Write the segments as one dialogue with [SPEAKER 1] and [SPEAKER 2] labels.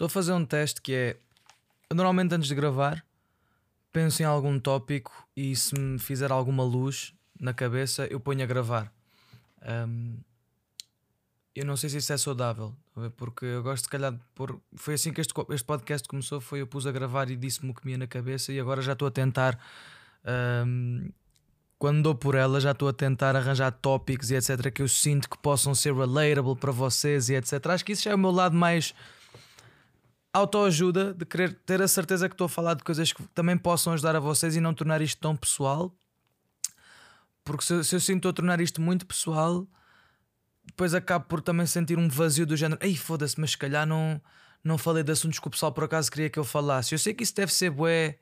[SPEAKER 1] Estou a fazer um teste que é. Normalmente antes de gravar, penso em algum tópico e se me fizer alguma luz na cabeça, eu ponho a gravar. Um, eu não sei se isso é saudável, porque eu gosto, se calhar, de pôr. Foi assim que este, este podcast começou: foi eu pus a gravar e disse-me o que me ia na cabeça, e agora já estou a tentar. um, quando dou por ela, já estou a tentar arranjar tópicos e etc. que eu sinto que possam ser relatable para vocês e etc. Acho que isso já é o meu lado mais autoajuda, de querer ter a certeza que estou a falar de coisas que também possam ajudar a vocês e não tornar isto tão pessoal. Porque se, eu- se eu sinto a tornar isto muito pessoal, depois acabo por também sentir um vazio do género. Ei, foda-se, mas se calhar não, não falei de assuntos que o pessoal por acaso queria que eu falasse. Eu sei que isso deve ser bué.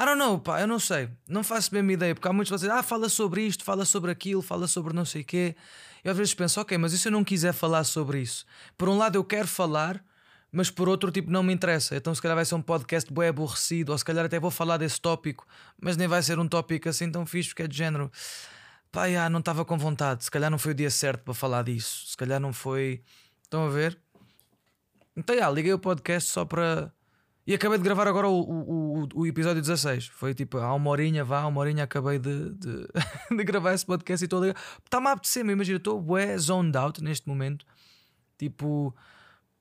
[SPEAKER 1] I don't know, pá, eu não sei. Não faço bem a ideia, porque há muitos que dizem, ah, fala sobre isto, fala sobre aquilo, fala sobre não sei o quê. Eu às vezes penso, ok, mas e se eu não quiser falar sobre isso? Por um lado eu quero falar, mas por outro tipo não me interessa. Então se calhar vai ser um podcast bem aborrecido, ou se calhar até vou falar desse tópico, mas nem vai ser um tópico assim tão fixe, porque é de género. Pá, já, não estava com vontade. Se calhar não foi o dia certo para falar disso. Se calhar não foi. Estão a ver? Então, já, liguei o podcast só para. E acabei de gravar agora o, o, o, o episódio 16. Foi tipo, há uma horinha, vá, há uma horinha acabei de, de, de gravar esse podcast e estou a ligar. Está-me a apetecer, imagina, estou bué zoned out neste momento. Tipo,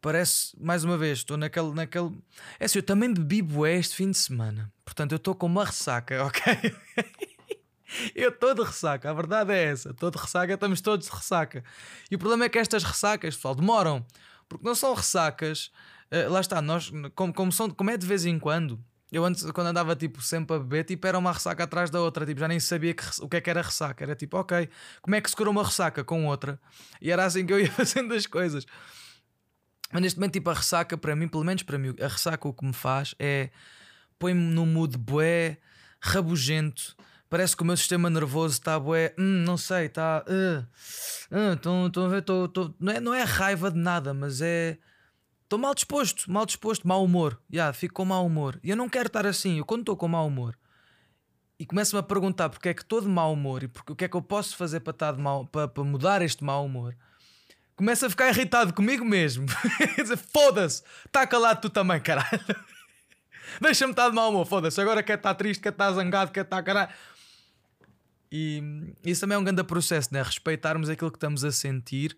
[SPEAKER 1] parece, mais uma vez, estou naquele, naquele. É assim, eu também bebi bué este fim de semana. Portanto, eu estou com uma ressaca, ok? Eu estou de ressaca, a verdade é essa. Estou de ressaca, estamos todos de ressaca. E o problema é que estas ressacas, pessoal, demoram. Porque não são ressacas. eh, lá está, nós, como, como, são, como é de vez em quando. Eu antes, quando andava tipo, sempre a beber, tipo, era uma ressaca atrás da outra. Tipo, já nem sabia que, o que é que era ressaca. Era tipo, ok, como é que se cura uma ressaca com outra? E era assim que eu ia fazendo as coisas. Mas neste momento, tipo, a ressaca, para mim, pelo menos para mim, a ressaca o que me faz é põe-me num mood bué, rabugento. Parece que o meu sistema nervoso está bué, hum, não sei, está. Estão uh, a ver, tô, tô, não, é, não é raiva de nada, mas é. Estou mal disposto, mal disposto, mau humor. Yeah, fico com mau humor. E eu não quero estar assim. Eu, quando estou com mau humor e começo-me a perguntar porque é que estou de mau humor e porque, o que é que eu posso fazer para, estar de mau, para, para mudar este mau humor, começo a ficar irritado comigo mesmo. Foda-se, está calado tu também, caralho. Deixa-me estar de mau humor, foda-se. Agora quer estar triste, quer estar zangado, quer estar caralho. E isso também é um grande processo, né? Respeitarmos aquilo que estamos a sentir.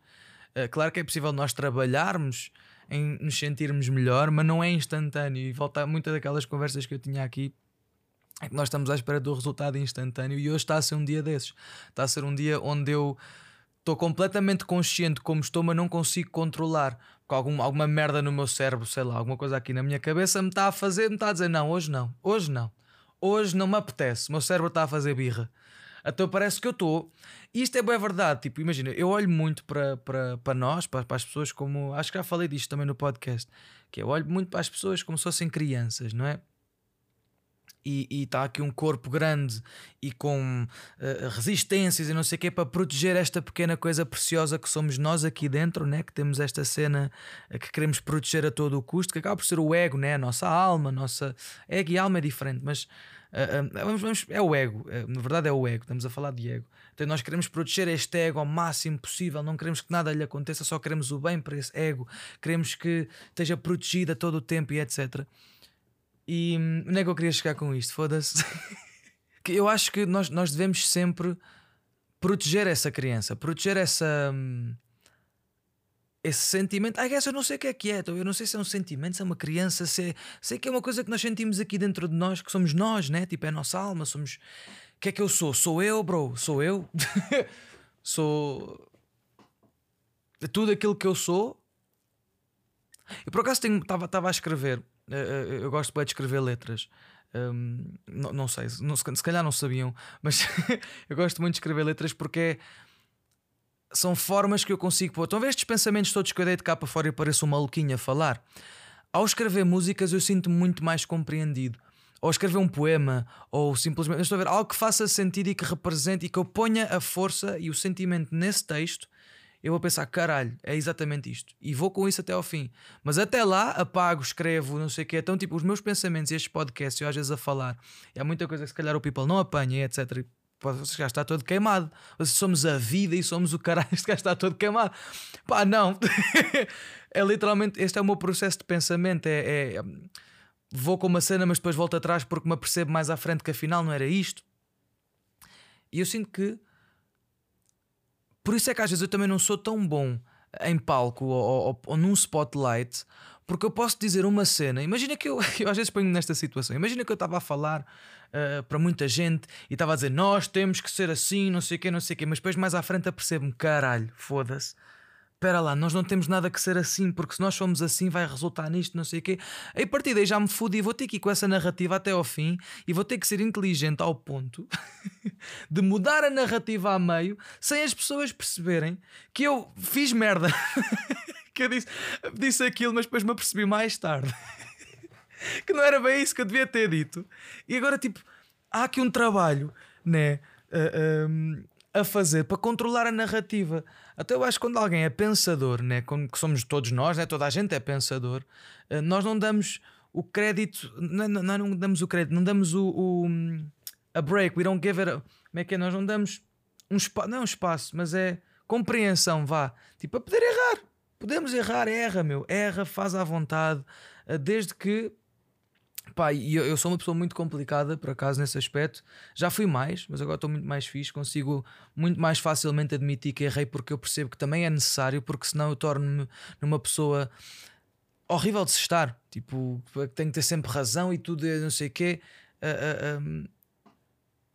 [SPEAKER 1] Uh, claro que é possível nós trabalharmos em nos sentirmos melhor, mas não é instantâneo. E volta muitas daquelas conversas que eu tinha aqui. É que nós estamos à espera do resultado instantâneo e hoje está a ser um dia desses. Está a ser um dia onde eu estou completamente consciente como estou, mas não consigo controlar. Algum, alguma merda no meu cérebro, sei lá, alguma coisa aqui na minha cabeça me está a fazer, me está a dizer: não, hoje não, hoje não, hoje não me apetece. O meu cérebro está a fazer birra. Então parece que eu estou. E isto é bem verdade. Tipo, imagina, eu olho muito para, para, para nós, para, para as pessoas, como. Acho que já falei disto também no podcast. Que eu olho muito para as pessoas como se fossem crianças, não é? E está aqui um corpo grande e com uh, resistências e não sei o que para proteger esta pequena coisa preciosa que somos nós aqui dentro, né? que temos esta cena uh, que queremos proteger a todo o custo, que acaba por ser o ego, né? a nossa alma, a nossa ego e alma é diferente, mas uh, vamos, vamos, é o ego, na verdade é o ego, estamos a falar de ego. Então nós queremos proteger este ego ao máximo possível, não queremos que nada lhe aconteça, só queremos o bem para esse ego, queremos que esteja protegido a todo o tempo e etc. E onde é que eu queria chegar com isto? Foda-se. eu acho que nós, nós devemos sempre proteger essa criança, proteger essa. Esse sentimento, I eu não sei o que é que é, eu não sei se é um sentimento, se é uma criança, se é, sei que é uma coisa que nós sentimos aqui dentro de nós, que somos nós, né? Tipo, é a nossa alma, somos. O que é que eu sou? Sou eu, bro? Sou eu? sou. Tudo aquilo que eu sou. Eu por acaso estava a escrever eu gosto bem de escrever letras. Um, não, não, sei, não, se calhar não sabiam, mas eu gosto muito de escrever letras porque são formas que eu consigo pôr. Estão a ver estes pensamentos todos que eu dei de cá para fora e pareço um maluquinho a falar? Ao escrever músicas, eu sinto-me muito mais compreendido. Ou escrever um poema, ou simplesmente estou a ver algo que faça sentido e que represente e que eu ponha a força e o sentimento nesse texto eu vou pensar, caralho, é exatamente isto. E vou com isso até ao fim. Mas até lá, apago, escrevo, não sei o quê. Então, tipo, os meus pensamentos e estes podcasts, eu às vezes a falar, e há muita coisa que se calhar o people não apanha, etc. Este gajo está todo queimado. Somos a vida e somos o caralho. Este gajo está todo queimado. Pá, não. é literalmente. Este é o meu processo de pensamento. É, é, vou com uma cena, mas depois volto atrás porque me apercebo mais à frente que afinal não era isto. E eu sinto que. Por isso é que às vezes eu também não sou tão bom em palco ou, ou, ou num spotlight porque eu posso dizer uma cena. Imagina que eu, eu às vezes ponho-me nesta situação. Imagina que eu estava a falar uh, para muita gente e estava a dizer nós temos que ser assim, não sei o quê, não sei o quê. Mas depois mais à frente apercebo-me, caralho, foda-se espera lá, nós não temos nada que ser assim, porque se nós formos assim vai resultar nisto, não sei o quê. Aí a partir daí já me fudi e vou ter que ir com essa narrativa até ao fim e vou ter que ser inteligente ao ponto de mudar a narrativa a meio sem as pessoas perceberem que eu fiz merda. que eu disse, disse aquilo, mas depois me apercebi mais tarde que não era bem isso que eu devia ter dito. E agora, tipo, há aqui um trabalho, né? Uh, um, a fazer para controlar a narrativa. Até eu acho que quando alguém é pensador, né, como que somos todos nós, né, toda a gente é pensador, eh, nós não damos o crédito, não, não, não damos o crédito, não damos o, o, a break, we don't give it a, como é que é? Nós não damos um espaço, não é um espaço, mas é compreensão, vá, tipo, a poder errar. Podemos errar, erra, meu, erra, faz à vontade, eh, desde que Pá, eu, eu sou uma pessoa muito complicada, por acaso, nesse aspecto. Já fui mais, mas agora estou muito mais fixe. Consigo muito mais facilmente admitir que errei porque eu percebo que também é necessário, porque senão eu torno-me numa pessoa horrível de se estar. Tipo, tenho que ter sempre razão e tudo, não sei o quê. Uh, uh,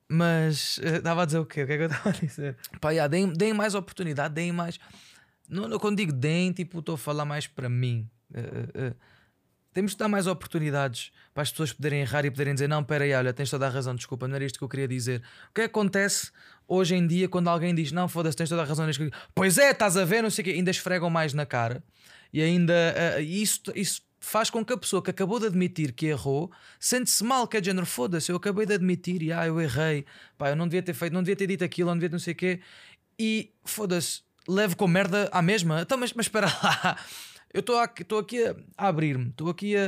[SPEAKER 1] mas estava a dizer o quê? O que é que eu estava a dizer? Pá, yeah, deem, deem mais oportunidade, deem mais. Não, quando digo deem, tipo, estou a falar mais para mim. Temos de dar mais oportunidades para as pessoas poderem errar e poderem dizer: Não, espera aí, olha, tens toda a razão, desculpa, não era isto que eu queria dizer. O que acontece hoje em dia quando alguém diz: Não, foda-se, tens toda a razão, nisto pois é, estás a ver, não sei o quê, ainda esfregam mais na cara e ainda uh, isso, isso faz com que a pessoa que acabou de admitir que errou sente-se mal, que é de género, foda-se, eu acabei de admitir e ah, eu errei, pá, eu não devia ter feito, não devia ter dito aquilo, não devia ter não sei o quê, e foda-se, levo com merda à mesma. Então, mas, mas espera lá. Eu estou aqui, aqui a, abrir-me, estou aqui a,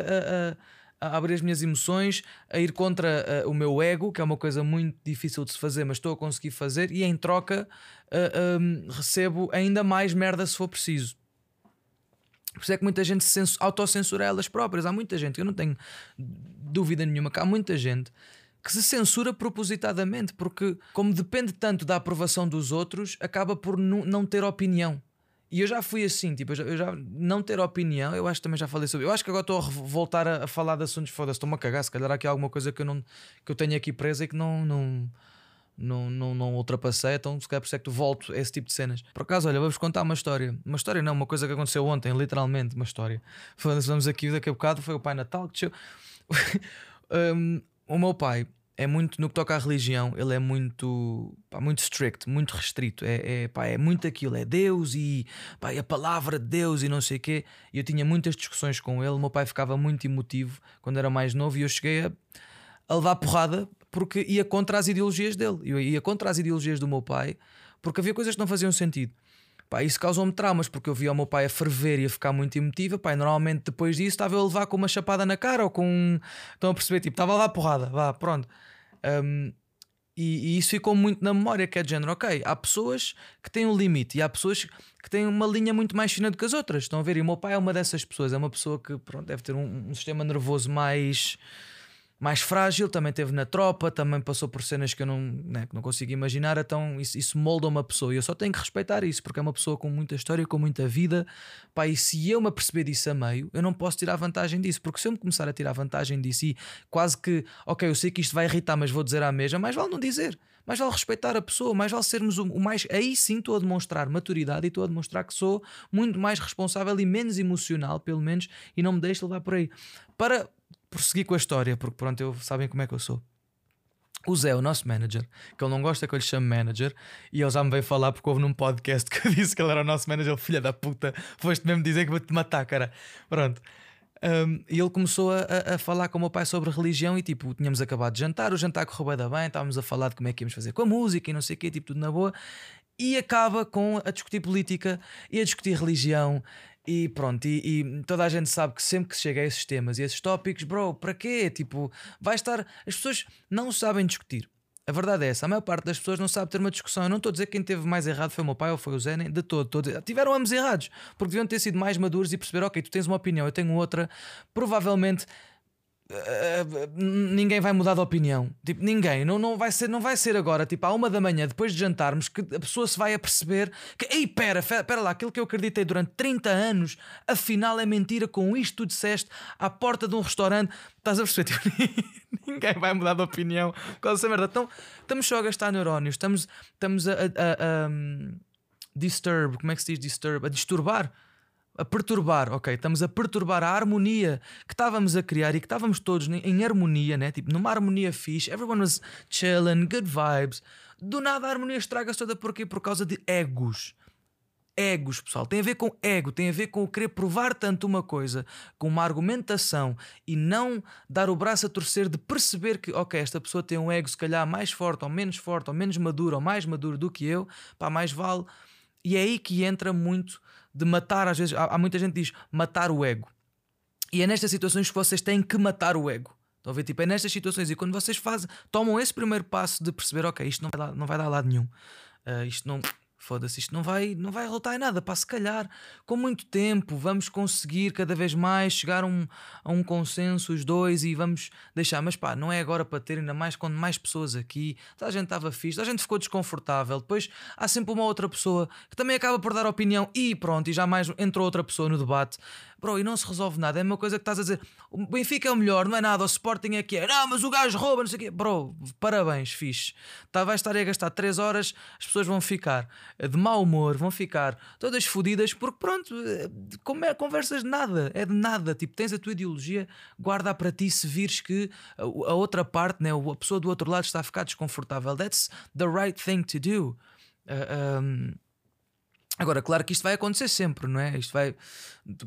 [SPEAKER 1] a, a, abrir as minhas emoções, a ir contra o meu ego, que é uma coisa muito difícil de se fazer, mas estou a conseguir fazer, e em troca recebo ainda mais merda se for preciso. Por isso é que muita gente se autocensura elas próprias. Há muita gente, eu não tenho dúvida nenhuma que há muita gente que se censura propositadamente, porque, como depende tanto da aprovação dos outros, acaba por não ter opinião. E eu já fui assim, tipo, eu já, eu já, não ter opinião, eu acho que também já falei sobre. Eu acho que agora estou a voltar a, a falar de assuntos foda-se, estou-me a cagar. Se calhar há aqui alguma coisa que eu, não, que eu tenho aqui presa e que não, não, não, não, não ultrapassei, então se calhar por isso é que volto a esse tipo de cenas. Por acaso, olha, vou-vos contar uma história. Uma história não, uma coisa que aconteceu ontem, literalmente, uma história. Vamos aqui daqui a bocado, foi o Pai Natal que um, O meu pai é muito, no que toca à religião, ele é muito, pá, muito strict, muito restrito. É, é, pá, é muito aquilo, é Deus e pá, a palavra de Deus e não sei o quê. E eu tinha muitas discussões com ele. O meu pai ficava muito emotivo quando era mais novo e eu cheguei a, a levar porrada porque ia contra as ideologias dele. Eu ia contra as ideologias do meu pai porque havia coisas que não faziam sentido. Pá, isso causou-me traumas porque eu via o meu pai a ferver e a ficar muito emotivo. Pá, normalmente depois disso estava eu a levar com uma chapada na cara ou com. Estão a perceber? Tipo, estava a levar porrada, vá, pronto. Um, e, e, isso ficou muito na memória, que é de género, ok, há pessoas que têm um limite e há pessoas que têm uma linha muito mais fina do que as outras. Estão a ver? E o meu pai é uma dessas pessoas, é uma pessoa que pronto, deve ter um, um sistema nervoso mais mais frágil, também teve na tropa, também passou por cenas que eu não, né, que não consigo imaginar, então isso, isso molda uma pessoa e eu só tenho que respeitar isso, porque é uma pessoa com muita história, com muita vida, pá, e se eu me aperceber disso a meio, eu não posso tirar vantagem disso, porque se eu me começar a tirar vantagem disso e quase que, ok, eu sei que isto vai irritar, mas vou dizer à mesma, mais vale não dizer. Mais vale respeitar a pessoa, mais vale sermos o, o mais. Aí sim estou a demonstrar maturidade e estou a demonstrar que sou muito mais responsável e menos emocional, pelo menos, e não me deixo levar por aí. Para prosseguir com a história, porque pronto, eu, sabem como é que eu sou. O Zé, o nosso manager, que ele não gosta que eu lhe chame manager, e ele já me veio falar porque houve num podcast que eu disse que ele era o nosso manager, filha da puta, foste mesmo dizer que vou-te matar, cara. Pronto. Um, e ele começou a, a, falar com o meu pai sobre religião e tipo, tínhamos acabado de jantar, o jantar correu bem, bem, estávamos a falar de como é que íamos fazer com a música e não sei o quê, tipo, tudo na boa, e acaba com a discutir política e a discutir religião e pronto, e, e, toda a gente sabe que sempre que chega a esses temas e esses tópicos, bro, para quê? Tipo, vai estar. As pessoas não sabem discutir. A verdade é essa, a maior parte das pessoas não sabe ter uma discussão. Eu não estou a dizer que quem teve mais errado foi o meu pai ou foi o Zé, nem de todo. Dizer, tiveram ambos errados, porque deviam ter sido mais maduros e perceber: ok, tu tens uma opinião, eu tenho outra. Provavelmente Ninguém vai mudar de opinião. Tipo, ninguém. Não, não, vai ser, não vai ser agora, tipo, à uma da manhã, depois de jantarmos, que a pessoa se vai a perceber que, ei, pera, pera lá, aquilo que eu acreditei durante 30 anos, afinal é mentira, com isto tu disseste à porta de um restaurante. Estás a perceber? Tipo, ninguém vai mudar de opinião com essa merda. Então, estamos só a gastar neurónios, estamos, estamos a, a, a, a um, disturb, como é que se diz disturb? A disturbar a perturbar, ok, estamos a perturbar a harmonia que estávamos a criar e que estávamos todos em harmonia, né? Tipo, numa harmonia fixe, everyone was chilling, good vibes. Do nada a harmonia estraga-se toda porquê? Por causa de egos. Egos, pessoal, tem a ver com ego, tem a ver com querer provar tanto uma coisa, com uma argumentação e não dar o braço a torcer de perceber que, ok, esta pessoa tem um ego se calhar mais forte ou menos forte ou menos maduro ou mais maduro do que eu, pá, mais vale. E é aí que entra muito de matar, às vezes, há, há muita gente que diz matar o ego. E é nestas situações que vocês têm que matar o ego. Estão a ver? Tipo, é nestas situações e quando vocês fazem, tomam esse primeiro passo de perceber, ok, isto não vai dar, não vai dar lado nenhum, uh, isto não, foda-se, isto não vai, não vai resultar em nada. Para se calhar, com muito tempo, vamos conseguir cada vez mais chegar a um, a um consenso, os dois, e vamos deixar. Mas pá, não é agora para ter ainda mais quando mais pessoas aqui. A gente estava fixe, a gente ficou desconfortável. Depois há sempre uma outra pessoa que também acaba por dar opinião e pronto, e já mais entrou outra pessoa no debate. Bro, e não se resolve nada. É uma coisa que estás a dizer. O Benfica é o melhor, não é nada. O Sporting é que é. Não, mas o gajo rouba, não sei o quê. Bro, parabéns, fixe. Tá, vais estar a gastar 3 horas, as pessoas vão ficar de mau humor, vão ficar todas fodidas, porque pronto, como é, conversas de nada, é de nada. Tipo, tens a tua ideologia, guarda para ti se vires que a, a outra parte, né, a pessoa do outro lado está a ficar desconfortável. That's the right thing to do. Uh, um, Agora, claro que isto vai acontecer sempre, não é? Isto vai.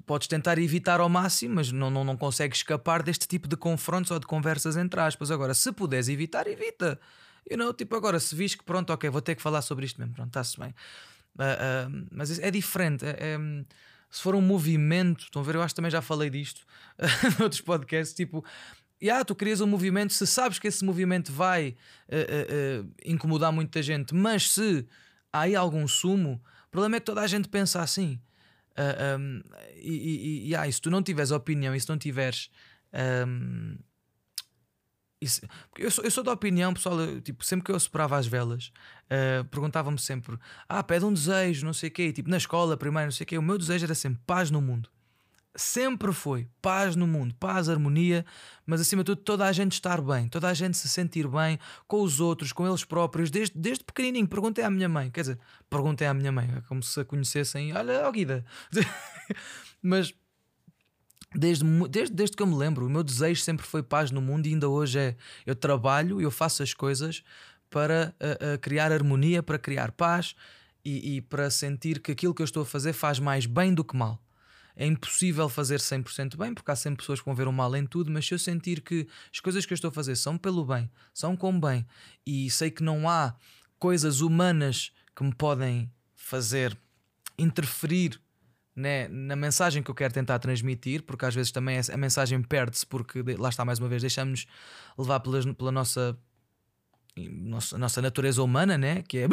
[SPEAKER 1] Podes tentar evitar ao máximo, mas não, não, não consegues escapar deste tipo de confrontos ou de conversas entre aspas. Agora, se puderes evitar, evita. You know, tipo, agora, se vis que pronto, ok, vou ter que falar sobre isto mesmo, pronto, está-se bem. Uh, uh, mas é diferente. É, é, se for um movimento, estão a ver? Eu acho que também já falei disto noutros podcasts. Tipo, yeah, tu crias um movimento, se sabes que esse movimento vai uh, incomodar muita gente, mas se há aí algum sumo problema é que toda a gente pensa assim. Uh, um, e, e, e, ah, e se tu não tiveres opinião e se não tiveres. Um, isso, eu, sou, eu sou da opinião, pessoal. Eu, tipo, sempre que eu separava as velas, uh, perguntavam-me sempre: Ah, pede um desejo, não sei o quê. tipo, na escola, primeiro, não sei o quê. O meu desejo era sempre paz no mundo sempre foi paz no mundo, paz, harmonia, mas acima de tudo toda a gente estar bem, toda a gente se sentir bem com os outros, com eles próprios, desde, desde pequenininho. Perguntei à minha mãe, quer dizer, perguntei à minha mãe, é como se a conhecessem, olha, ó Guida. mas desde, desde, desde que eu me lembro, o meu desejo sempre foi paz no mundo e ainda hoje é. Eu trabalho, eu faço as coisas para uh, uh, criar harmonia, para criar paz e, e para sentir que aquilo que eu estou a fazer faz mais bem do que mal é impossível fazer 100% bem, porque há sempre pessoas que vão ver o mal em tudo, mas se eu sentir que as coisas que eu estou a fazer são pelo bem, são com bem, e sei que não há coisas humanas que me podem fazer interferir né, na mensagem que eu quero tentar transmitir, porque às vezes também a mensagem perde-se, porque lá está mais uma vez, deixamos levar pela nossa nossa, nossa natureza humana, né? Que é.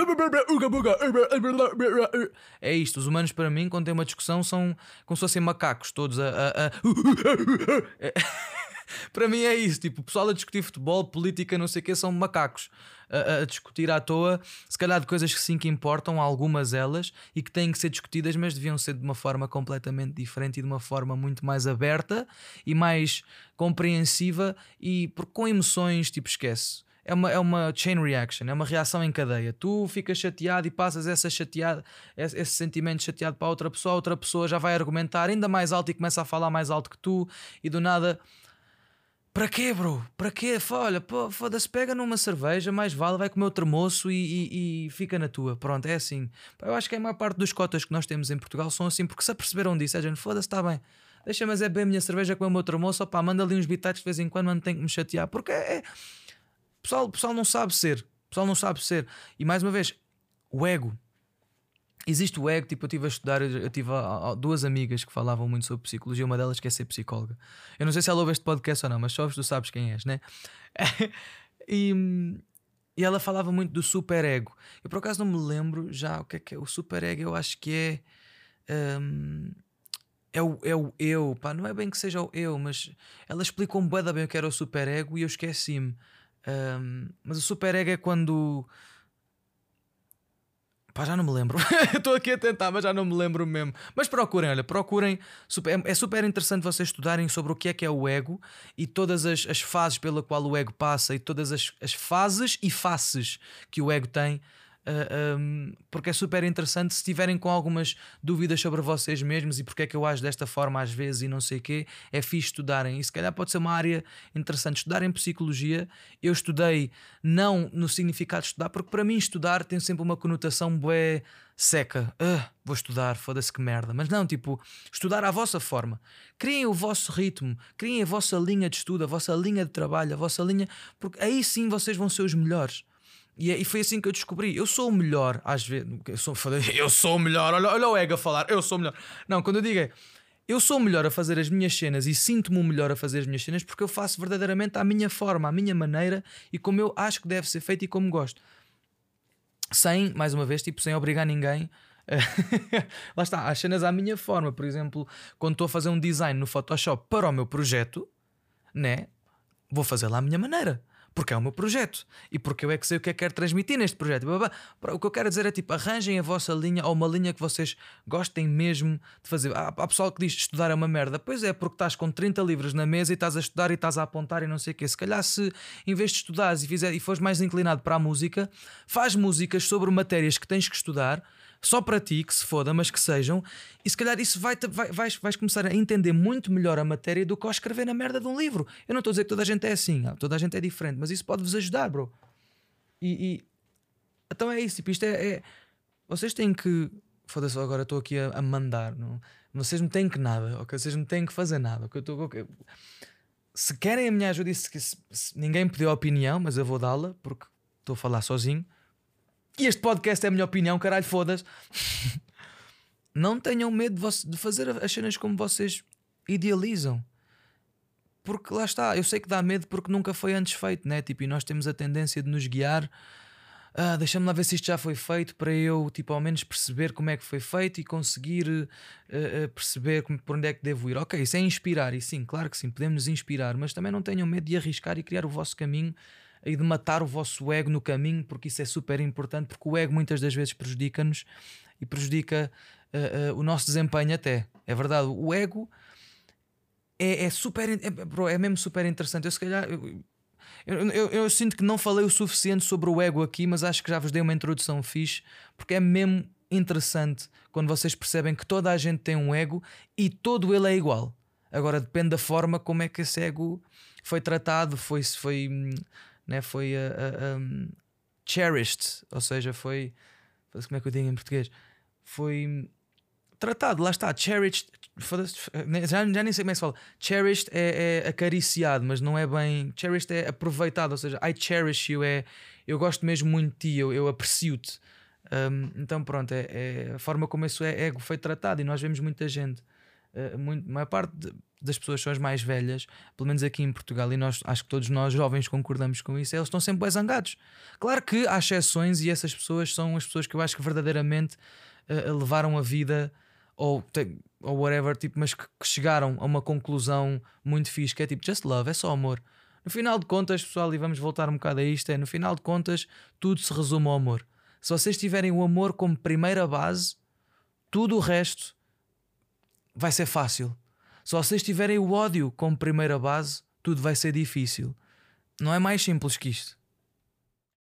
[SPEAKER 1] É isto. Os humanos, para mim, quando tem uma discussão, são como se fossem macacos, todos a. a, a... para mim é isso. Tipo, o pessoal a discutir futebol, política, não sei o que, são macacos a, a, discutir à toa, se calhar de coisas que sim que importam, algumas elas, e que têm que ser discutidas, mas deviam ser de uma forma completamente diferente e de uma forma muito mais aberta e mais compreensiva e com emoções, tipo, esquece é uma, é uma chain reaction, é uma reação em cadeia. Tu ficas chateado e passas essa chateada, esse, esse sentimento chateado para outra pessoa, outra pessoa já vai argumentar ainda mais alto e começa a falar mais alto que tu, e do nada. Para quê, bro? Para quê? Olha, foda-se, pega numa cerveja, mais vale, vai comer o termoço e, e, e, fica na tua. Pronto, é assim. Eu acho que a maior parte dos cotas que nós temos em Portugal são assim, porque se aperceberam disso, é gente, foda-se, está bem. Deixa, mas é bem a minha cerveja com o meu termoço, opá, manda ali uns bitates de vez em quando, não tem que me chatear. Porque é, é pessoal, pessoal não sabe ser. O pessoal não sabe ser. E mais uma vez, o ego. Existe o ego, tipo, eu estive a estudar, eu tive duas amigas que falavam muito sobre psicologia, uma delas quer ser psicóloga. Eu não sei se ela ouve este podcast ou não, mas só tu sabes quem és, né? e, e ela falava muito do super ego. Eu por acaso não me lembro já o que é que é. O super ego, eu acho que é. Um, é o, é o eu, pá, não é bem que seja o eu, mas ela explicou-me bem o que era o super ego e eu esqueci-me. Um, mas o super ego é quando Pá, já não me lembro. Estou aqui a tentar, mas já não me lembro mesmo. Mas procurem, olha, procurem. É, é super interessante vocês estudarem sobre o que é que é o ego e todas as, as fases pela qual o ego passa e todas as, as fases e faces que o ego tem. Uh, ah, um, porque é super interessante se estiverem com algumas dúvidas sobre vocês mesmos e porque é que eu acho desta forma às vezes e não sei o quê, é fixe estudarem. E se calhar pode ser uma área interessante. Estudarem psicologia, eu estudei não no significado de estudar, porque para mim estudar tem sempre uma conotação bué seca. Uh, vou estudar, foda-se que merda. Mas não, tipo, estudar à vossa forma. Criem o vosso ritmo, criem a vossa linha de estudo, a vossa linha de trabalho, a vossa linha, porque aí sim vocês vão ser os melhores. E, é, e foi assim que eu descobri. Eu sou o melhor, às vezes. Eu sou, eu sou o melhor. Olha, olha o ego a falar. Eu sou o melhor. Não, quando eu digo é. Eu sou o melhor a fazer as minhas cenas e sinto-me o melhor a fazer as minhas cenas porque eu faço verdadeiramente à minha forma, à minha maneira e como eu acho que deve ser feito e como gosto. Sem, mais uma vez, tipo, sem obrigar ninguém. Lá está, as cenas à minha forma. Por exemplo, quando estou a fazer um design no Photoshop para o meu projeto, né? Vou fazer lá à minha maneira porque é o meu projeto e porque eu é que sei o que é que quero transmitir neste projeto. O que eu quero dizer é tipo, arranjem a vossa linha ou uma linha que vocês gostem mesmo de fazer. Há, há pessoal que diz estudar é uma merda. Pois é, porque estás com 30 livros na mesa e estás a estudar e estás a apontar e não sei o quê. Se calhar, se em vez de estudares e, fizer, e fores mais inclinado para a música, faz músicas sobre matérias que tens que estudar só para ti, que se foda, mas que sejam, e se calhar isso vai, vai, vais, vais começar a entender muito melhor a matéria do que ao escrever na merda de um livro. Eu não estou a dizer que toda a gente é assim, toda a gente é diferente, mas isso pode-vos ajudar, bro. E, e, então é isso, tipo, isto é, é vocês têm que. Foda-se, agora estou aqui a, a, mandar, não? vocês não têm que nada, ok? Vocês não têm que fazer nada. Okay? Eu okay? Se querem a minha ajuda, se, se, se ninguém pediu a opinião, mas eu vou dá-la porque estou a falar sozinho. E este podcast é a minha opinião, caralho, foda-se. não tenham medo de, de fazer as cenas como vocês idealizam. Porque lá está, eu sei que dá medo porque nunca foi antes feito, né? Tipo, e nós temos a tendência de nos guiar. Ah, Deixa-me lá ver se isto já foi feito para eu, tipo, ao menos perceber como é que foi feito e conseguir uh, uh, perceber como, por onde é que devo ir. Ok, isso é inspirar, e sim, claro que sim, podemos nos inspirar, mas também não tenham medo de arriscar e criar o vosso caminho e de matar o vosso ego no caminho, porque isso é super importante, porque o ego muitas das vezes prejudica-nos e prejudica uh, uh, o nosso desempenho até. É verdade, o ego é, é super é, bro, é mesmo super interessante. Eu se calhar eu, eu, eu, eu, sinto que não falei o suficiente sobre o ego aqui, mas acho que já vos dei uma introdução fixe, porque é mesmo interessante quando vocês percebem que toda a gente tem um ego e todo ele é igual. Agora depende da forma como é que esse ego foi tratado, foi, foi hum, né, foi uh, uh, um, cherished, ou seja, foi. Como é que eu digo em português? Foi tratado, lá está, cherished. Já, já nem sei como é que se fala. Cherished é, é acariciado, mas não é bem. Cherished é aproveitado, ou seja, I cherish you é eu gosto mesmo muito de ti, eu, eu aprecio-te. Um, então, pronto, é, é, a forma como esse ego foi tratado e nós vemos muita gente, uh, muito, a maior parte das pessoas são as mais velhas, pelo menos aqui em Portugal, e nós acho que todos nós jovens concordamos com isso, eles estão sempre bem zangados. Claro que há exceções e essas pessoas são as pessoas que eu acho que verdadeiramente uh, levaram a vida ou, ou whatever, tipo, mas que, que, chegaram a uma conclusão muito fixe, que é tipo, just love, é só amor. No final de contas, pessoal, e vamos voltar um bocado a isto, é no final de contas, tudo se resume ao amor. Se vocês tiverem o amor como primeira base, tudo o resto vai ser fácil. Se vocês tiverem o ódio como primeira base, tudo vai ser difícil. Não é mais simples que isto.